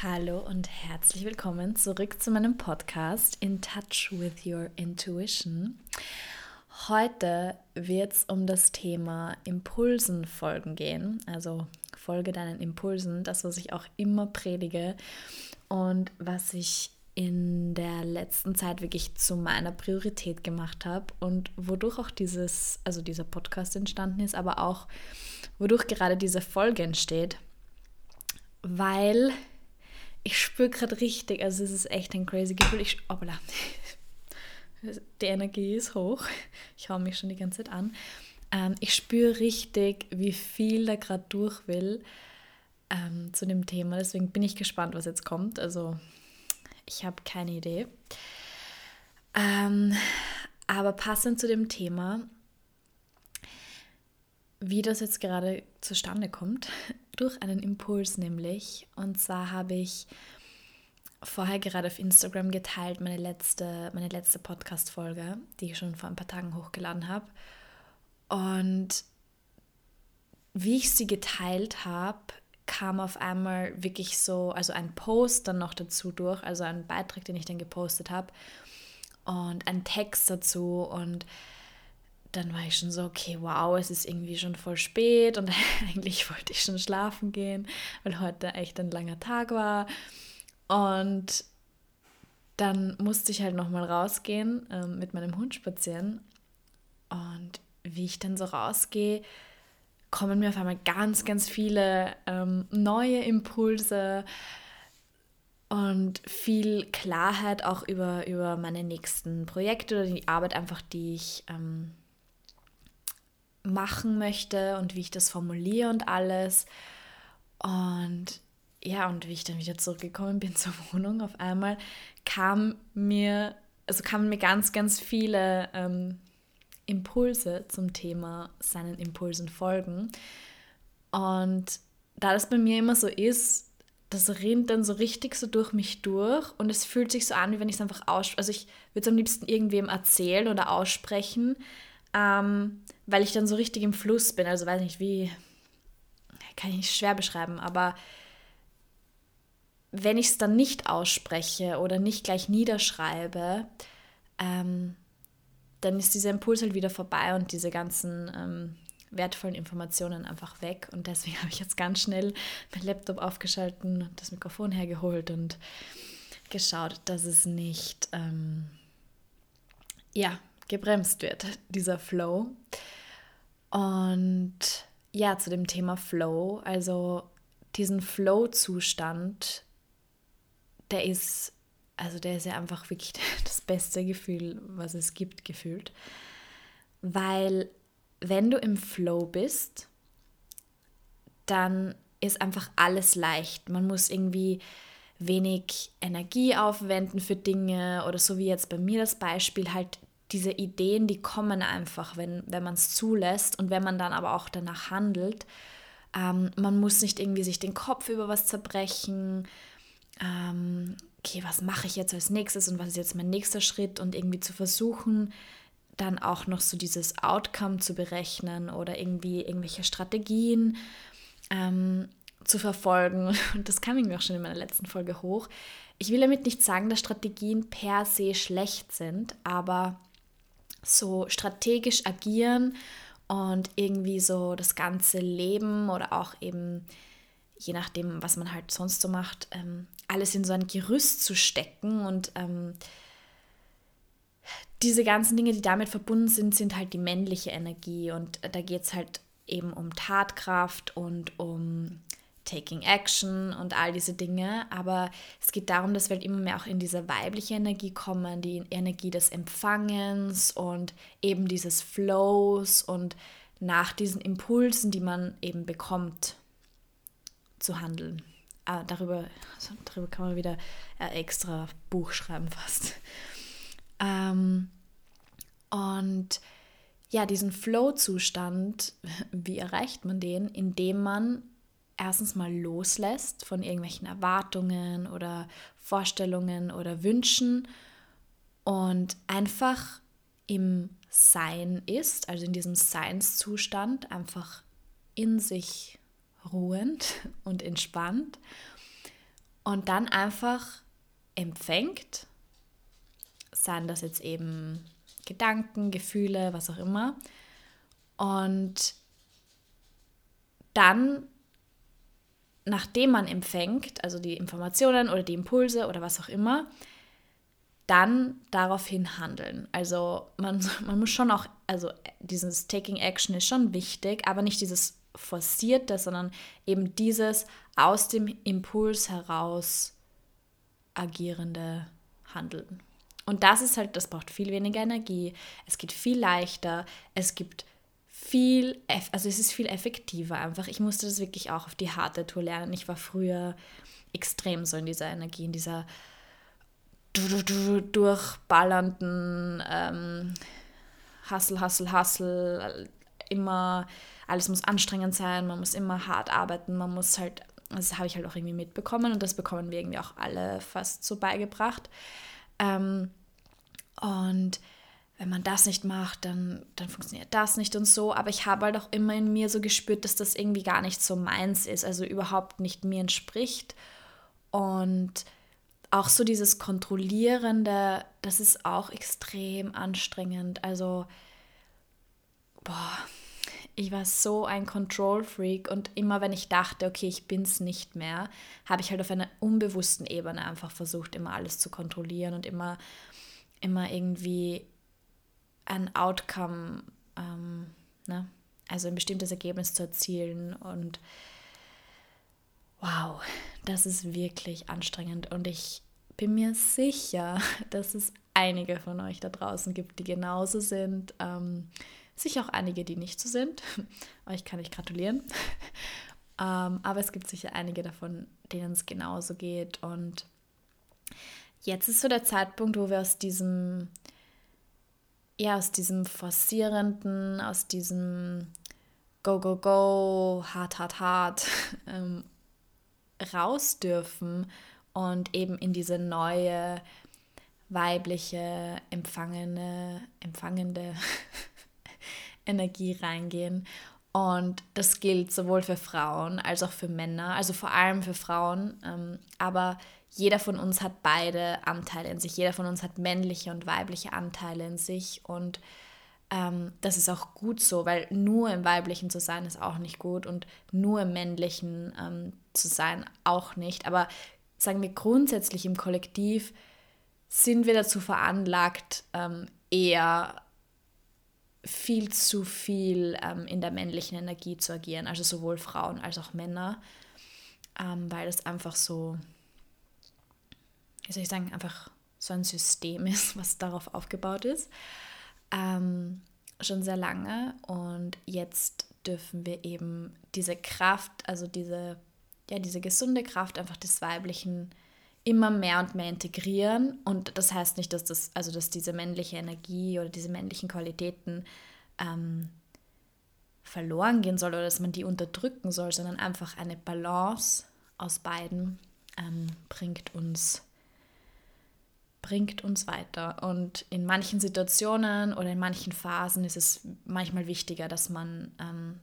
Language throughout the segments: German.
Hallo und herzlich willkommen zurück zu meinem Podcast In Touch with Your Intuition. Heute wird es um das Thema Impulsen folgen gehen, also folge deinen Impulsen, das, was ich auch immer predige und was ich in der letzten Zeit wirklich zu meiner Priorität gemacht habe und wodurch auch dieses, also dieser Podcast entstanden ist, aber auch wodurch gerade diese Folge entsteht, weil ich spüre gerade richtig, also es ist echt ein crazy Gefühl. Ich, obla, die Energie ist hoch. Ich hau mich schon die ganze Zeit an. Ähm, ich spüre richtig, wie viel da gerade durch will ähm, zu dem Thema. Deswegen bin ich gespannt, was jetzt kommt. Also ich habe keine Idee. Ähm, aber passend zu dem Thema, wie das jetzt gerade zustande kommt, durch einen Impuls nämlich. Und zwar habe ich vorher gerade auf Instagram geteilt, meine letzte, meine letzte Podcast-Folge, die ich schon vor ein paar Tagen hochgeladen habe. Und wie ich sie geteilt habe, kam auf einmal wirklich so, also ein Post dann noch dazu durch, also ein Beitrag, den ich dann gepostet habe und ein Text dazu und dann war ich schon so, okay, wow, es ist irgendwie schon voll spät und eigentlich wollte ich schon schlafen gehen, weil heute echt ein langer Tag war. Und dann musste ich halt nochmal rausgehen, ähm, mit meinem Hund spazieren. Und wie ich dann so rausgehe, kommen mir auf einmal ganz, ganz viele ähm, neue Impulse und viel Klarheit auch über, über meine nächsten Projekte oder die Arbeit einfach, die ich ähm, machen möchte und wie ich das formuliere und alles. Und ja, und wie ich dann wieder zurückgekommen bin zur Wohnung, auf einmal kam mir, also kamen mir ganz, ganz viele ähm, Impulse zum Thema seinen Impulsen folgen. Und da das bei mir immer so ist, das rinnt dann so richtig so durch mich durch und es fühlt sich so an, wie wenn ich es einfach ausspreche. Also ich würde es am liebsten irgendwem erzählen oder aussprechen, ähm, weil ich dann so richtig im Fluss bin. Also weiß nicht, wie, kann ich nicht schwer beschreiben, aber wenn ich es dann nicht ausspreche oder nicht gleich niederschreibe, ähm, dann ist dieser Impuls halt wieder vorbei und diese ganzen ähm, wertvollen Informationen einfach weg. Und deswegen habe ich jetzt ganz schnell mein Laptop aufgeschalten, das Mikrofon hergeholt und geschaut, dass es nicht ähm, ja, gebremst wird, dieser Flow. Und ja, zu dem Thema Flow, also diesen Flow-Zustand, der ist, also der ist ja einfach wirklich das beste Gefühl, was es gibt, gefühlt. Weil wenn du im Flow bist, dann ist einfach alles leicht. Man muss irgendwie wenig Energie aufwenden für Dinge oder so wie jetzt bei mir das Beispiel, halt diese Ideen, die kommen einfach, wenn, wenn man es zulässt und wenn man dann aber auch danach handelt. Ähm, man muss nicht irgendwie sich den Kopf über was zerbrechen. Ähm, okay, was mache ich jetzt als nächstes und was ist jetzt mein nächster Schritt und irgendwie zu versuchen, dann auch noch so dieses Outcome zu berechnen oder irgendwie irgendwelche Strategien ähm, zu verfolgen. Und das kam irgendwie auch schon in meiner letzten Folge hoch. Ich will damit nicht sagen, dass Strategien per se schlecht sind, aber so strategisch agieren und irgendwie so das ganze Leben oder auch eben, je nachdem, was man halt sonst so macht, ähm, alles in so ein Gerüst zu stecken und ähm, diese ganzen Dinge, die damit verbunden sind, sind halt die männliche Energie und da geht es halt eben um Tatkraft und um Taking Action und all diese Dinge. Aber es geht darum, dass wir halt immer mehr auch in diese weibliche Energie kommen, die Energie des Empfangens und eben dieses Flows und nach diesen Impulsen, die man eben bekommt, zu handeln. Ah, darüber, also darüber kann man wieder ein extra Buch schreiben fast. Ähm, und ja, diesen Flow-Zustand, wie erreicht man den? Indem man erstens mal loslässt von irgendwelchen Erwartungen oder Vorstellungen oder Wünschen und einfach im Sein ist, also in diesem Seinszustand, einfach in sich ruhend und entspannt. und dann einfach empfängt, seien das jetzt eben Gedanken, Gefühle, was auch immer. Und dann, nachdem man empfängt, also die Informationen oder die Impulse oder was auch immer, dann daraufhin handeln. Also man, man muss schon auch, also dieses Taking Action ist schon wichtig, aber nicht dieses forcierte, sondern eben dieses aus dem Impuls heraus agierende Handeln. Und das ist halt, das braucht viel weniger Energie, es geht viel leichter, es gibt viel, also es ist viel effektiver einfach. Ich musste das wirklich auch auf die harte Tour lernen. Ich war früher extrem so in dieser Energie, in dieser durchballernden ähm, Hustle, Hustle, Hustle, immer, alles muss anstrengend sein, man muss immer hart arbeiten, man muss halt, das habe ich halt auch irgendwie mitbekommen und das bekommen wir irgendwie auch alle fast so beigebracht. Ähm, und wenn man das nicht macht, dann, dann funktioniert das nicht und so. Aber ich habe halt auch immer in mir so gespürt, dass das irgendwie gar nicht so meins ist, also überhaupt nicht mir entspricht. Und auch so dieses Kontrollierende, das ist auch extrem anstrengend. Also, boah, ich war so ein Control-Freak und immer wenn ich dachte, okay, ich bin es nicht mehr, habe ich halt auf einer unbewussten Ebene einfach versucht, immer alles zu kontrollieren und immer, immer irgendwie ein Outcome, ähm, ne? also ein bestimmtes Ergebnis zu erzielen. Und wow, das ist wirklich anstrengend. Und ich bin mir sicher, dass es einige von euch da draußen gibt, die genauso sind. Ähm, sicher auch einige, die nicht so sind. Euch kann ich gratulieren. ähm, aber es gibt sicher einige davon, denen es genauso geht. Und jetzt ist so der Zeitpunkt, wo wir aus diesem ja, aus diesem forcierenden, aus diesem Go, Go, Go, hart, hart, hart ähm, raus dürfen und eben in diese neue weibliche, empfangene, empfangende Energie reingehen. Und das gilt sowohl für Frauen als auch für Männer, also vor allem für Frauen. Ähm, aber jeder von uns hat beide Anteile in sich. Jeder von uns hat männliche und weibliche Anteile in sich. Und ähm, das ist auch gut so, weil nur im weiblichen zu sein ist auch nicht gut und nur im männlichen ähm, zu sein auch nicht. Aber sagen wir grundsätzlich im Kollektiv sind wir dazu veranlagt, ähm, eher viel zu viel ähm, in der männlichen Energie zu agieren, also sowohl Frauen als auch Männer, ähm, weil es einfach so wie soll ich sagen, einfach so ein System ist, was darauf aufgebaut ist. Ähm, schon sehr lange und jetzt dürfen wir eben diese Kraft, also diese, ja, diese gesunde Kraft einfach des Weiblichen immer mehr und mehr integrieren. Und das heißt nicht, dass das, also dass diese männliche Energie oder diese männlichen Qualitäten ähm, verloren gehen soll oder dass man die unterdrücken soll, sondern einfach eine Balance aus beiden ähm, bringt uns bringt uns weiter. Und in manchen Situationen oder in manchen Phasen ist es manchmal wichtiger, dass man ähm,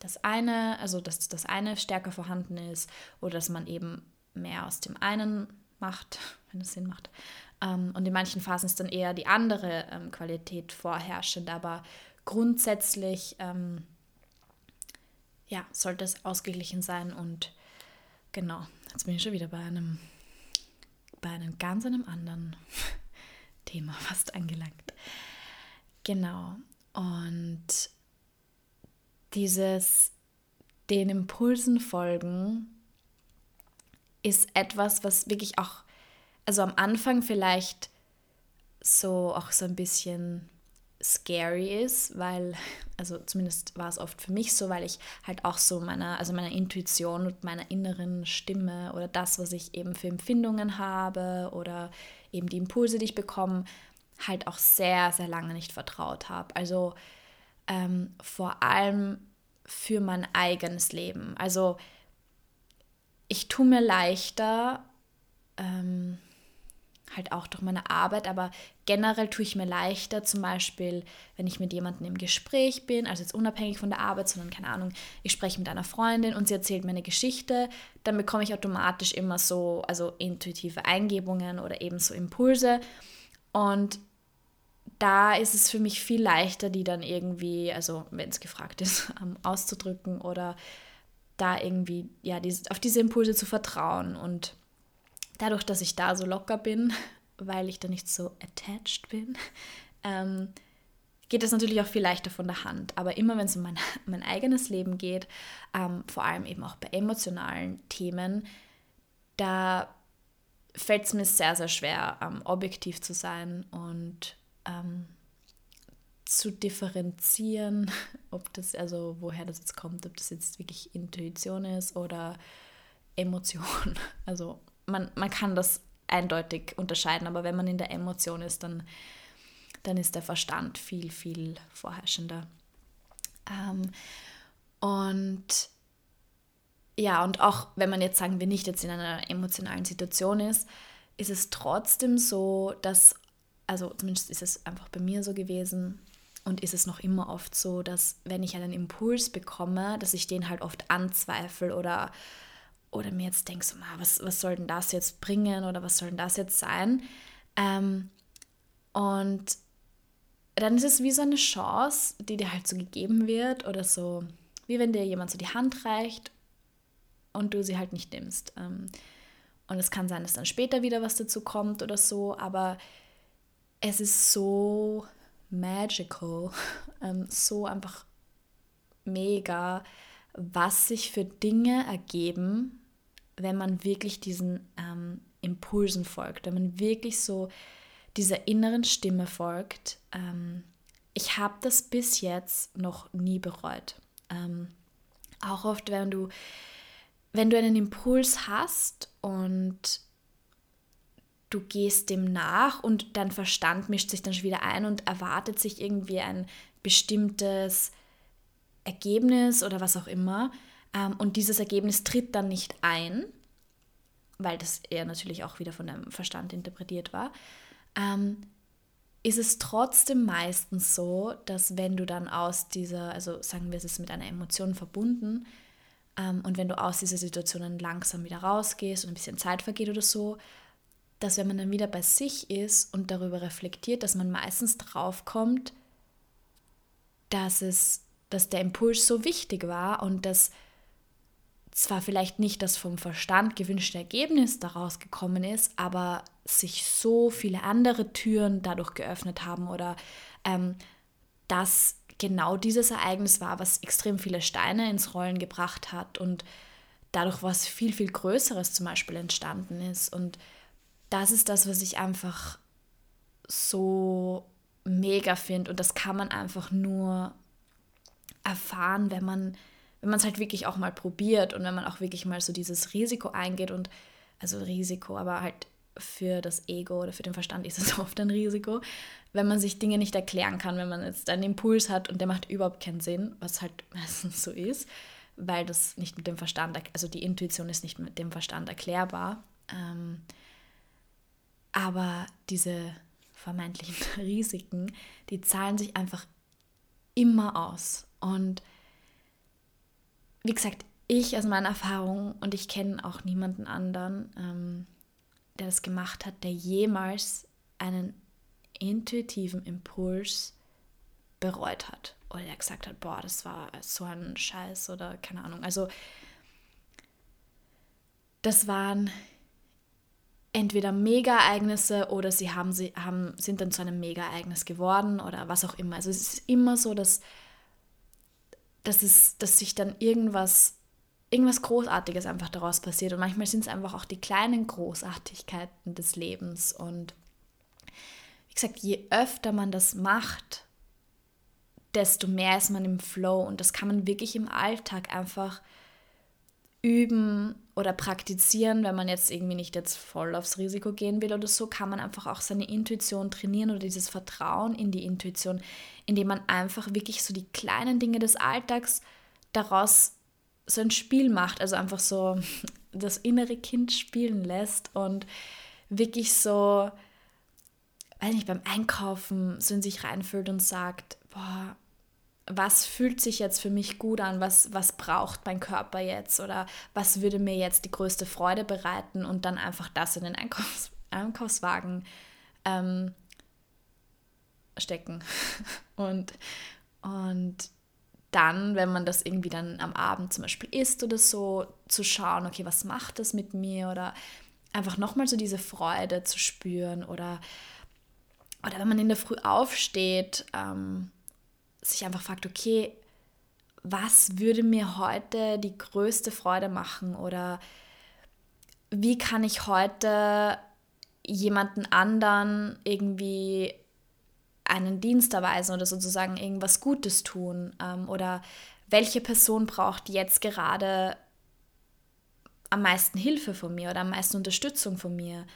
das eine, also dass das eine stärker vorhanden ist oder dass man eben mehr aus dem einen macht, wenn es Sinn macht. Ähm, und in manchen Phasen ist dann eher die andere ähm, Qualität vorherrschend, aber grundsätzlich ähm, ja, sollte es ausgeglichen sein und genau, jetzt bin ich schon wieder bei einem bei einem ganz einem anderen Thema fast angelangt. Genau. Und dieses den Impulsen folgen ist etwas, was wirklich auch, also am Anfang vielleicht so auch so ein bisschen scary ist, weil, also zumindest war es oft für mich so, weil ich halt auch so meiner, also meiner Intuition und meiner inneren Stimme oder das, was ich eben für Empfindungen habe oder eben die Impulse, die ich bekomme, halt auch sehr, sehr lange nicht vertraut habe. Also ähm, vor allem für mein eigenes Leben. Also ich tue mir leichter, ähm, halt auch durch meine Arbeit, aber generell tue ich mir leichter, zum Beispiel, wenn ich mit jemandem im Gespräch bin, also jetzt unabhängig von der Arbeit, sondern keine Ahnung, ich spreche mit einer Freundin und sie erzählt mir eine Geschichte, dann bekomme ich automatisch immer so, also intuitive Eingebungen oder eben so Impulse. Und da ist es für mich viel leichter, die dann irgendwie, also wenn es gefragt ist, auszudrücken oder da irgendwie, ja, diese, auf diese Impulse zu vertrauen. Und dadurch, dass ich da so locker bin, weil ich da nicht so attached bin, ähm, geht es natürlich auch viel leichter von der Hand. Aber immer wenn es um mein, mein eigenes Leben geht, ähm, vor allem eben auch bei emotionalen Themen, da fällt es mir sehr, sehr schwer, ähm, objektiv zu sein und ähm, zu differenzieren, ob das, also woher das jetzt kommt, ob das jetzt wirklich Intuition ist oder Emotion. Also man, man kann das eindeutig unterscheiden, aber wenn man in der Emotion ist, dann, dann ist der Verstand viel, viel vorherrschender. Ähm, und ja, und auch wenn man jetzt sagen wir nicht jetzt in einer emotionalen Situation ist, ist es trotzdem so, dass, also zumindest ist es einfach bei mir so gewesen, und ist es noch immer oft so, dass wenn ich einen Impuls bekomme, dass ich den halt oft anzweifle oder, oder mir jetzt denke, so, was, was soll denn das jetzt bringen oder was soll denn das jetzt sein? Ähm, und dann ist es wie so eine Chance, die dir halt so gegeben wird oder so, wie wenn dir jemand so die Hand reicht und du sie halt nicht nimmst. Ähm, und es kann sein, dass dann später wieder was dazu kommt oder so, aber es ist so magical, ähm, so einfach mega, was sich für Dinge ergeben, wenn man wirklich diesen ähm, Impulsen folgt, wenn man wirklich so dieser inneren Stimme folgt. Ähm, ich habe das bis jetzt noch nie bereut. Ähm, auch oft, wenn du, wenn du einen Impuls hast und du gehst dem nach und dein Verstand mischt sich dann schon wieder ein und erwartet sich irgendwie ein bestimmtes Ergebnis oder was auch immer. Ähm, und dieses Ergebnis tritt dann nicht ein, weil das eher natürlich auch wieder von deinem Verstand interpretiert war. Ähm, ist es trotzdem meistens so, dass wenn du dann aus dieser, also sagen wir es ist mit einer Emotion verbunden, ähm, und wenn du aus dieser Situation dann langsam wieder rausgehst und ein bisschen Zeit vergeht oder so, dass wenn man dann wieder bei sich ist und darüber reflektiert, dass man meistens drauf kommt, dass es, dass der Impuls so wichtig war und dass zwar vielleicht nicht das vom Verstand gewünschte Ergebnis daraus gekommen ist, aber sich so viele andere Türen dadurch geöffnet haben oder ähm, dass genau dieses Ereignis war, was extrem viele Steine ins Rollen gebracht hat und dadurch was viel, viel Größeres zum Beispiel entstanden ist. Und das ist das, was ich einfach so mega finde. Und das kann man einfach nur erfahren, wenn man wenn man es halt wirklich auch mal probiert und wenn man auch wirklich mal so dieses Risiko eingeht und also Risiko, aber halt für das Ego oder für den Verstand ist es oft ein Risiko, wenn man sich Dinge nicht erklären kann, wenn man jetzt einen Impuls hat und der macht überhaupt keinen Sinn, was halt meistens so ist, weil das nicht mit dem Verstand, also die Intuition ist nicht mit dem Verstand erklärbar. Ähm, aber diese vermeintlichen Risiken, die zahlen sich einfach immer aus. Und wie gesagt, ich aus meiner Erfahrung und ich kenne auch niemanden anderen, ähm, der das gemacht hat, der jemals einen intuitiven Impuls bereut hat oder der gesagt hat, boah, das war so ein Scheiß oder keine Ahnung. Also das waren entweder Mega-Ereignisse oder sie haben, sie haben, sind dann zu einem Mega-Ereignis geworden oder was auch immer. Also es ist immer so, dass, dass, es, dass sich dann irgendwas, irgendwas Großartiges einfach daraus passiert. Und manchmal sind es einfach auch die kleinen Großartigkeiten des Lebens. Und wie gesagt, je öfter man das macht, desto mehr ist man im Flow. Und das kann man wirklich im Alltag einfach üben oder praktizieren, wenn man jetzt irgendwie nicht jetzt voll aufs Risiko gehen will oder so, kann man einfach auch seine Intuition trainieren oder dieses Vertrauen in die Intuition, indem man einfach wirklich so die kleinen Dinge des Alltags daraus so ein Spiel macht, also einfach so das innere Kind spielen lässt und wirklich so weiß nicht, beim Einkaufen so in sich reinfühlt und sagt, boah, was fühlt sich jetzt für mich gut an, was, was braucht mein Körper jetzt? Oder was würde mir jetzt die größte Freude bereiten? Und dann einfach das in den Einkaufs Einkaufswagen ähm, stecken. und, und dann, wenn man das irgendwie dann am Abend zum Beispiel isst oder so, zu schauen, okay, was macht das mit mir? Oder einfach nochmal so diese Freude zu spüren. Oder, oder wenn man in der Früh aufsteht, ähm, sich einfach fragt, okay, was würde mir heute die größte Freude machen? Oder wie kann ich heute jemanden anderen irgendwie einen Dienst erweisen oder sozusagen irgendwas Gutes tun? Ähm, oder welche Person braucht jetzt gerade am meisten Hilfe von mir oder am meisten Unterstützung von mir?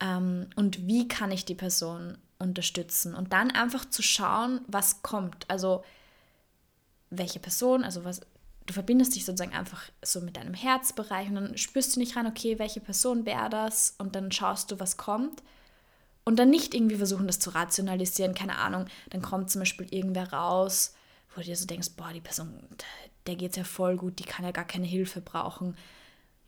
Ähm, und wie kann ich die Person unterstützen und dann einfach zu schauen, was kommt. Also welche Person, also was, du verbindest dich sozusagen einfach so mit deinem Herzbereich und dann spürst du nicht rein, okay, welche Person wäre das und dann schaust du, was kommt. Und dann nicht irgendwie versuchen, das zu rationalisieren, keine Ahnung, dann kommt zum Beispiel irgendwer raus, wo du dir so denkst, boah, die Person, der geht es ja voll gut, die kann ja gar keine Hilfe brauchen.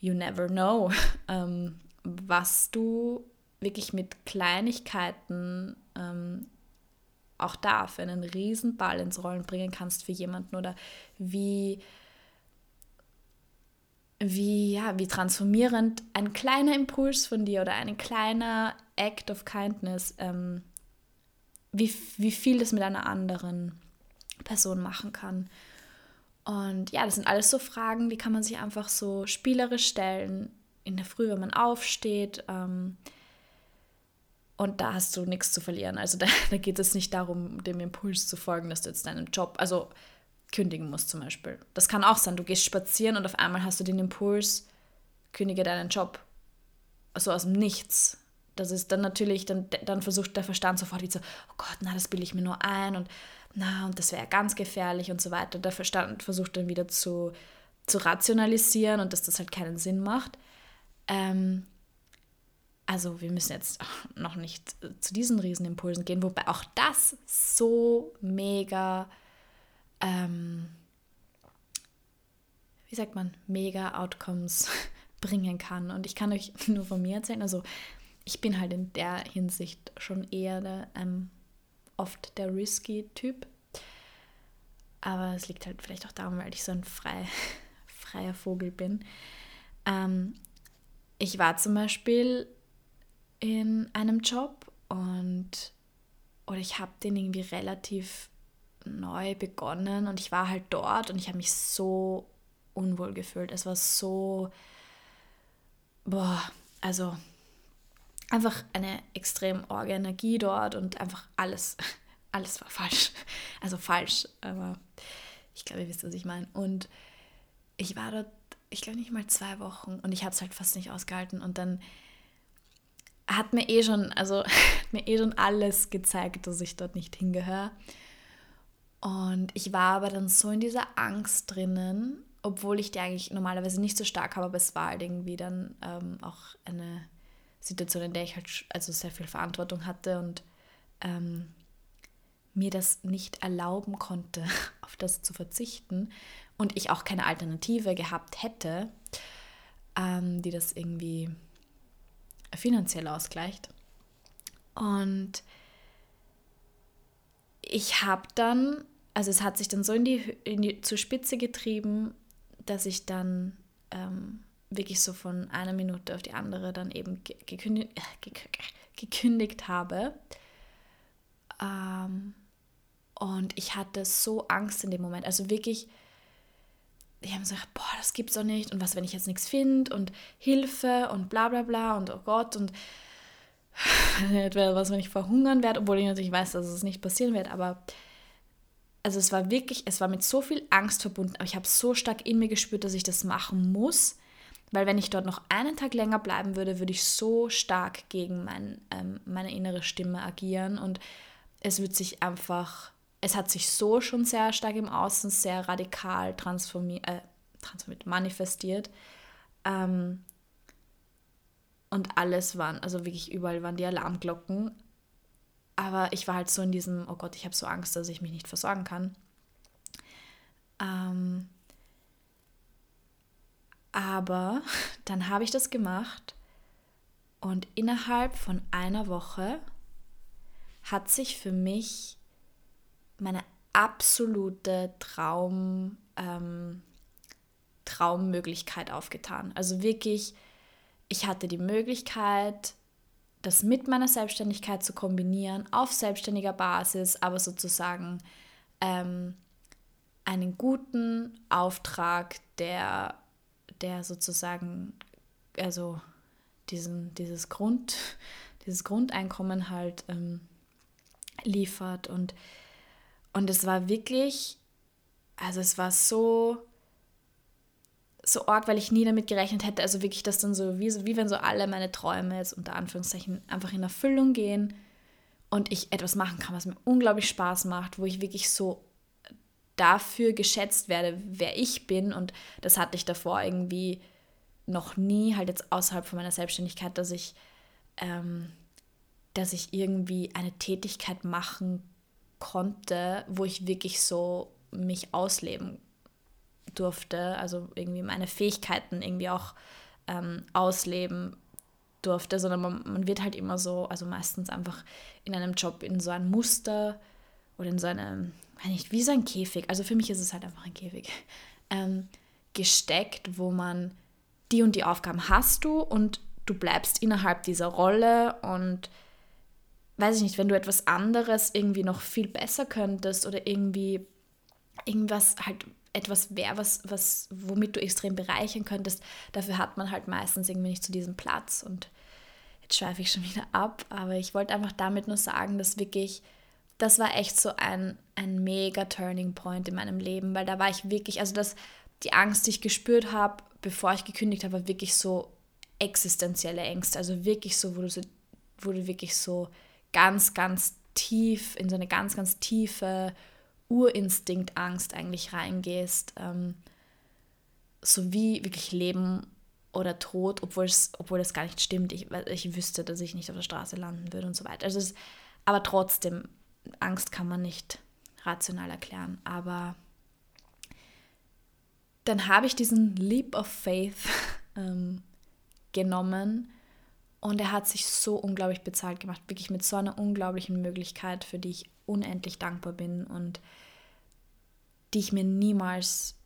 You never know, ähm, was du wirklich mit Kleinigkeiten ähm, auch da für einen riesen Ball ins Rollen bringen kannst für jemanden oder wie, wie, ja, wie transformierend ein kleiner Impuls von dir oder ein kleiner Act of Kindness, ähm, wie, wie viel das mit einer anderen Person machen kann. Und ja, das sind alles so Fragen, die kann man sich einfach so spielerisch stellen in der Früh, wenn man aufsteht. Ähm, und da hast du nichts zu verlieren. Also da, da geht es nicht darum, dem Impuls zu folgen, dass du jetzt deinen Job, also kündigen musst zum Beispiel. Das kann auch sein, du gehst spazieren und auf einmal hast du den Impuls, kündige deinen Job. Also aus dem Nichts. Das ist dann natürlich, dann, dann versucht der Verstand sofort so, oh Gott, na, das bilde ich mir nur ein und na, und das wäre ganz gefährlich und so weiter. Der Verstand versucht dann wieder zu, zu rationalisieren und dass das halt keinen Sinn macht. Ähm, also wir müssen jetzt noch nicht zu diesen Riesenimpulsen gehen, wobei auch das so mega, ähm, wie sagt man, mega Outcomes bringen kann. Und ich kann euch nur von mir erzählen, also ich bin halt in der Hinsicht schon eher ähm, oft der risky Typ. Aber es liegt halt vielleicht auch darum, weil ich so ein frei, freier Vogel bin. Ähm, ich war zum Beispiel in einem Job und oder ich habe den irgendwie relativ neu begonnen und ich war halt dort und ich habe mich so unwohl gefühlt. Es war so, boah, also einfach eine extrem orge Energie dort und einfach alles, alles war falsch. Also falsch, aber ich glaube, ihr wisst, was ich meine. Und ich war dort, ich glaube nicht mal zwei Wochen und ich habe es halt fast nicht ausgehalten und dann hat mir eh schon, also hat mir eh schon alles gezeigt, dass ich dort nicht hingehöre. Und ich war aber dann so in dieser Angst drinnen, obwohl ich die eigentlich normalerweise nicht so stark habe, aber es war halt irgendwie dann ähm, auch eine Situation, in der ich halt also sehr viel Verantwortung hatte und ähm, mir das nicht erlauben konnte, auf das zu verzichten und ich auch keine Alternative gehabt hätte, ähm, die das irgendwie finanziell ausgleicht. Und ich habe dann, also es hat sich dann so in die, in die zur Spitze getrieben, dass ich dann ähm, wirklich so von einer Minute auf die andere dann eben gekündigt, äh, gekündigt habe. Ähm, und ich hatte so Angst in dem Moment. Also wirklich, ich habe gesagt, boah, das gibt's doch nicht. Und was, wenn ich jetzt nichts finde? Und Hilfe und bla bla bla. Und oh Gott. Und was, wenn ich verhungern werde, obwohl ich natürlich weiß, dass es nicht passieren wird, aber also es war wirklich, es war mit so viel Angst verbunden, aber ich habe so stark in mir gespürt, dass ich das machen muss, weil wenn ich dort noch einen Tag länger bleiben würde, würde ich so stark gegen mein, ähm, meine innere Stimme agieren. Und es wird sich einfach es hat sich so schon sehr stark im Außen sehr radikal transformiert, äh, transformiert manifestiert. Ähm, und alles waren, also wirklich überall waren die Alarmglocken. aber ich war halt so in diesem, oh Gott, ich habe so Angst, dass ich mich nicht versorgen kann. Ähm, aber dann habe ich das gemacht und innerhalb von einer Woche hat sich für mich meine absolute Traum, ähm, Traummöglichkeit aufgetan. Also wirklich, ich hatte die Möglichkeit, das mit meiner Selbstständigkeit zu kombinieren, auf selbstständiger Basis, aber sozusagen ähm, einen guten Auftrag, der, der sozusagen, also diesen, dieses, Grund, dieses Grundeinkommen halt ähm, liefert. Und, und es war wirklich, also es war so, so arg, weil ich nie damit gerechnet hätte, also wirklich, dass dann so, wie, wie wenn so alle meine Träume jetzt unter Anführungszeichen einfach in Erfüllung gehen und ich etwas machen kann, was mir unglaublich Spaß macht, wo ich wirklich so dafür geschätzt werde, wer ich bin. Und das hatte ich davor irgendwie noch nie, halt jetzt außerhalb von meiner Selbstständigkeit, dass ich, ähm, dass ich irgendwie eine Tätigkeit machen konnte, wo ich wirklich so mich ausleben durfte, also irgendwie meine Fähigkeiten irgendwie auch ähm, ausleben durfte, sondern man, man, wird halt immer so, also meistens einfach in einem Job in so ein Muster oder in so einem, nicht, wie so ein Käfig, also für mich ist es halt einfach ein Käfig, ähm, gesteckt, wo man die und die Aufgaben hast du und du bleibst innerhalb dieser Rolle und weiß ich nicht, wenn du etwas anderes irgendwie noch viel besser könntest oder irgendwie irgendwas halt etwas wäre, was, was, womit du extrem bereichern könntest, dafür hat man halt meistens irgendwie nicht zu diesem Platz. Und jetzt schweife ich schon wieder ab, aber ich wollte einfach damit nur sagen, dass wirklich, das war echt so ein, ein mega Turning Point in meinem Leben, weil da war ich wirklich, also das, die Angst, die ich gespürt habe, bevor ich gekündigt habe, war wirklich so existenzielle Ängste. Also wirklich so, wo du, so, wo du wirklich so ganz, ganz tief in so eine ganz, ganz tiefe Urinstinkangst eigentlich reingehst, ähm, so wie wirklich Leben oder Tod, obwohl es, obwohl das gar nicht stimmt. Ich, ich wüsste, dass ich nicht auf der Straße landen würde und so weiter. Also es, aber trotzdem, Angst kann man nicht rational erklären. Aber dann habe ich diesen Leap of Faith ähm, genommen und er hat sich so unglaublich bezahlt gemacht, wirklich mit so einer unglaublichen Möglichkeit, für die ich unendlich dankbar bin und die ich mir niemals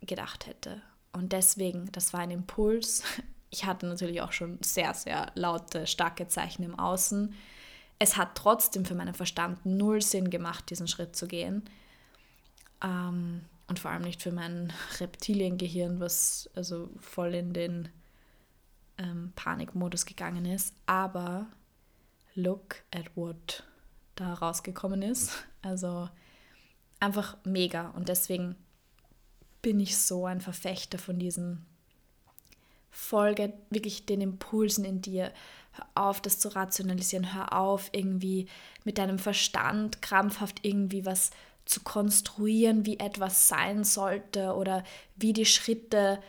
gedacht hätte. Und deswegen, das war ein Impuls. Ich hatte natürlich auch schon sehr, sehr laute, starke Zeichen im Außen. Es hat trotzdem für meinen Verstand null Sinn gemacht, diesen Schritt zu gehen. Ähm, und vor allem nicht für mein Reptiliengehirn, was also voll in den ähm, Panikmodus gegangen ist. Aber look at what da rausgekommen ist. Also einfach mega. Und deswegen bin ich so ein Verfechter von diesen Folge wirklich den Impulsen in dir. Hör auf, das zu rationalisieren. Hör auf, irgendwie mit deinem Verstand krampfhaft irgendwie was zu konstruieren, wie etwas sein sollte oder wie die Schritte,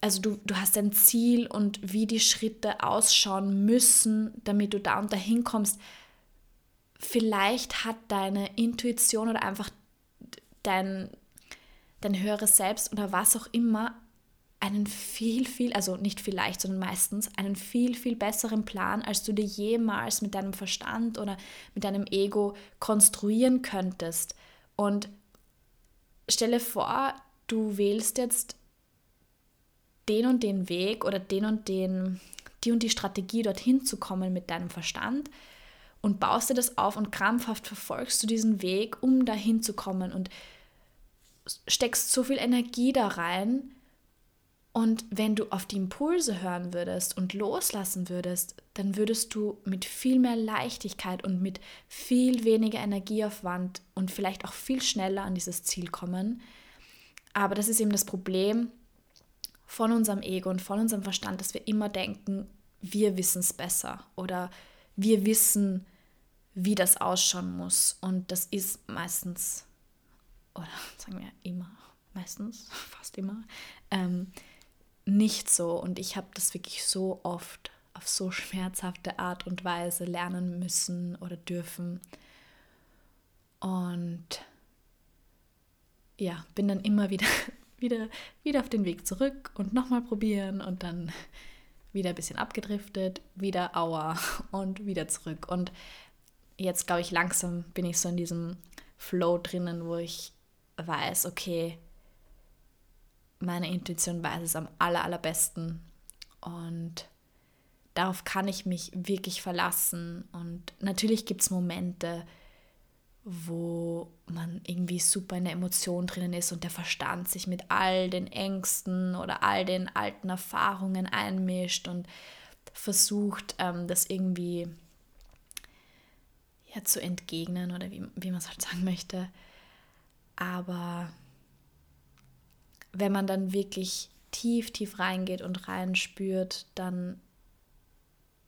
also du, du hast ein Ziel und wie die Schritte ausschauen müssen, damit du da und dahin kommst vielleicht hat deine Intuition oder einfach dein, dein höheres Selbst oder was auch immer einen viel, viel, also nicht vielleicht, sondern meistens einen viel, viel besseren Plan, als du dir jemals mit deinem Verstand oder mit deinem Ego konstruieren könntest. Und stelle vor, du wählst jetzt den und den Weg oder den und den, die und die Strategie, dorthin zu kommen mit deinem Verstand und baust dir das auf und krampfhaft verfolgst du diesen Weg, um dahin zu kommen und steckst so viel Energie da rein. Und wenn du auf die Impulse hören würdest und loslassen würdest, dann würdest du mit viel mehr Leichtigkeit und mit viel weniger Energieaufwand und vielleicht auch viel schneller an dieses Ziel kommen. Aber das ist eben das Problem von unserem Ego und von unserem Verstand, dass wir immer denken, wir wissen es besser oder wir wissen, wie das ausschauen muss. Und das ist meistens, oder sagen wir immer, meistens, fast immer, ähm, nicht so. Und ich habe das wirklich so oft auf so schmerzhafte Art und Weise lernen müssen oder dürfen. Und ja, bin dann immer wieder, wieder, wieder auf den Weg zurück und nochmal probieren und dann wieder ein bisschen abgedriftet, wieder Aua und wieder zurück. Und jetzt glaube ich, langsam bin ich so in diesem Flow drinnen, wo ich weiß, okay, meine Intuition weiß es am aller, allerbesten. Und darauf kann ich mich wirklich verlassen. Und natürlich gibt es Momente, wo man irgendwie super in der Emotion drinnen ist und der Verstand sich mit all den Ängsten oder all den alten Erfahrungen einmischt und versucht, ähm, das irgendwie ja, zu entgegnen oder wie, wie man es halt sagen möchte. Aber wenn man dann wirklich tief, tief reingeht und reinspürt, dann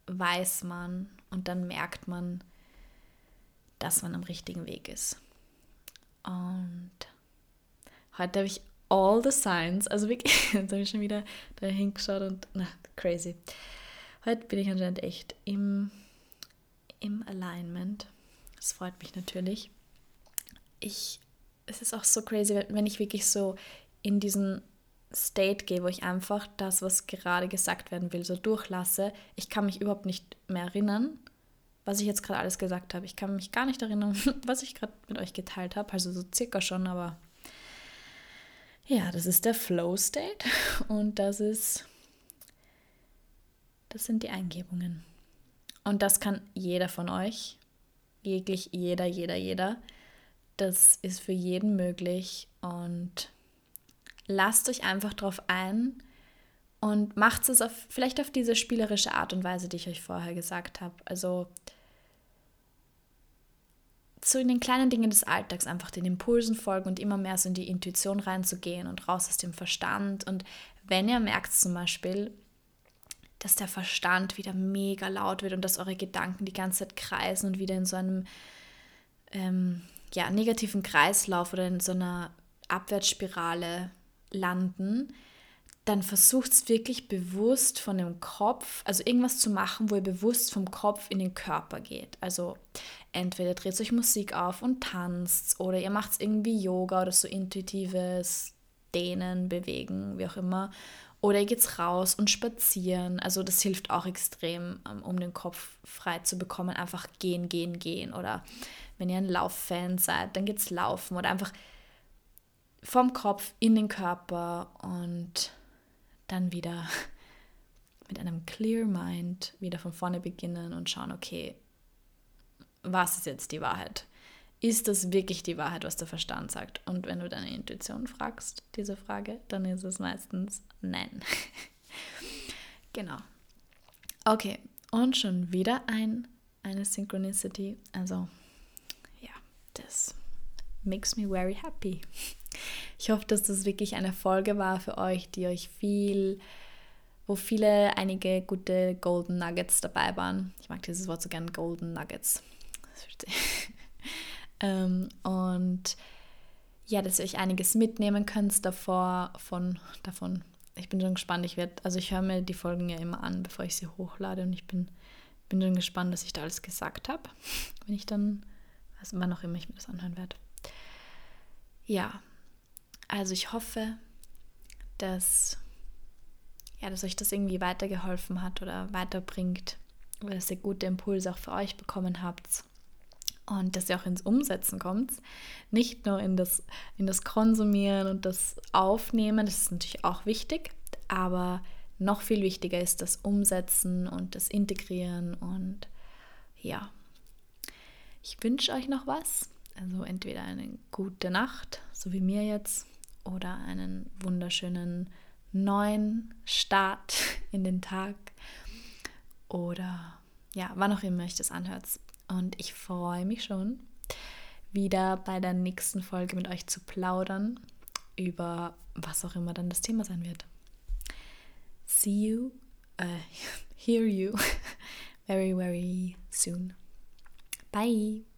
weiß man und dann merkt man, dass man am richtigen Weg ist. Und heute habe ich all the signs, also wirklich, jetzt habe ich schon wieder da hingeschaut und na, crazy. Heute bin ich anscheinend echt im, im Alignment. Das freut mich natürlich. Ich, es ist auch so crazy, wenn ich wirklich so in diesen State gehe, wo ich einfach das, was gerade gesagt werden will, so durchlasse. Ich kann mich überhaupt nicht mehr erinnern, was ich jetzt gerade alles gesagt habe. Ich kann mich gar nicht erinnern, was ich gerade mit euch geteilt habe. Also so circa schon, aber ja, das ist der Flow State und das ist, das sind die Eingebungen. Und das kann jeder von euch, jeglich jeder, jeder, jeder. Das ist für jeden möglich und lasst euch einfach drauf ein und macht es auf, vielleicht auf diese spielerische Art und Weise, die ich euch vorher gesagt habe. Also so in den kleinen Dingen des Alltags einfach den Impulsen folgen und immer mehr so in die Intuition reinzugehen und raus aus dem Verstand. Und wenn ihr merkt zum Beispiel, dass der Verstand wieder mega laut wird und dass eure Gedanken die ganze Zeit kreisen und wieder in so einem ähm, ja, negativen Kreislauf oder in so einer Abwärtsspirale landen, dann versucht es wirklich bewusst von dem Kopf, also irgendwas zu machen, wo ihr bewusst vom Kopf in den Körper geht. Also entweder dreht euch Musik auf und tanzt oder ihr macht irgendwie Yoga oder so intuitives Dehnen, Bewegen, wie auch immer. Oder ihr geht raus und spazieren. Also das hilft auch extrem, ähm, um den Kopf frei zu bekommen. Einfach gehen, gehen, gehen. Oder wenn ihr ein Lauffan seid, dann geht's laufen. Oder einfach vom Kopf in den Körper und dann wieder mit einem clear mind wieder von vorne beginnen und schauen, okay, was ist jetzt die Wahrheit? Ist das wirklich die Wahrheit, was der Verstand sagt? Und wenn du deine Intuition fragst, diese Frage, dann ist es meistens nein. genau. Okay, und schon wieder ein, eine Synchronicity. Also, ja, das makes me very happy. Ich hoffe, dass das wirklich eine Folge war für euch, die euch viel, wo viele, einige gute Golden Nuggets dabei waren. Ich mag dieses Wort so gern, Golden Nuggets. ähm, und ja, dass ihr euch einiges mitnehmen könnt davor, von, davon. Ich bin schon gespannt. Ich werde, also ich höre mir die Folgen ja immer an, bevor ich sie hochlade und ich bin, bin schon gespannt, dass ich da alles gesagt habe, wenn ich dann, also wann auch immer ich mir das anhören werde. Ja, also ich hoffe, dass, ja, dass euch das irgendwie weitergeholfen hat oder weiterbringt, oder dass ihr gute Impulse auch für euch bekommen habt und dass ihr auch ins Umsetzen kommt. Nicht nur in das, in das Konsumieren und das Aufnehmen, das ist natürlich auch wichtig, aber noch viel wichtiger ist das Umsetzen und das Integrieren und ja. Ich wünsche euch noch was. Also entweder eine gute Nacht, so wie mir jetzt, oder einen wunderschönen neuen Start in den Tag oder ja, wann auch immer ich das anhört. Und ich freue mich schon, wieder bei der nächsten Folge mit euch zu plaudern über was auch immer dann das Thema sein wird. See you, uh, hear you very, very soon. Bye.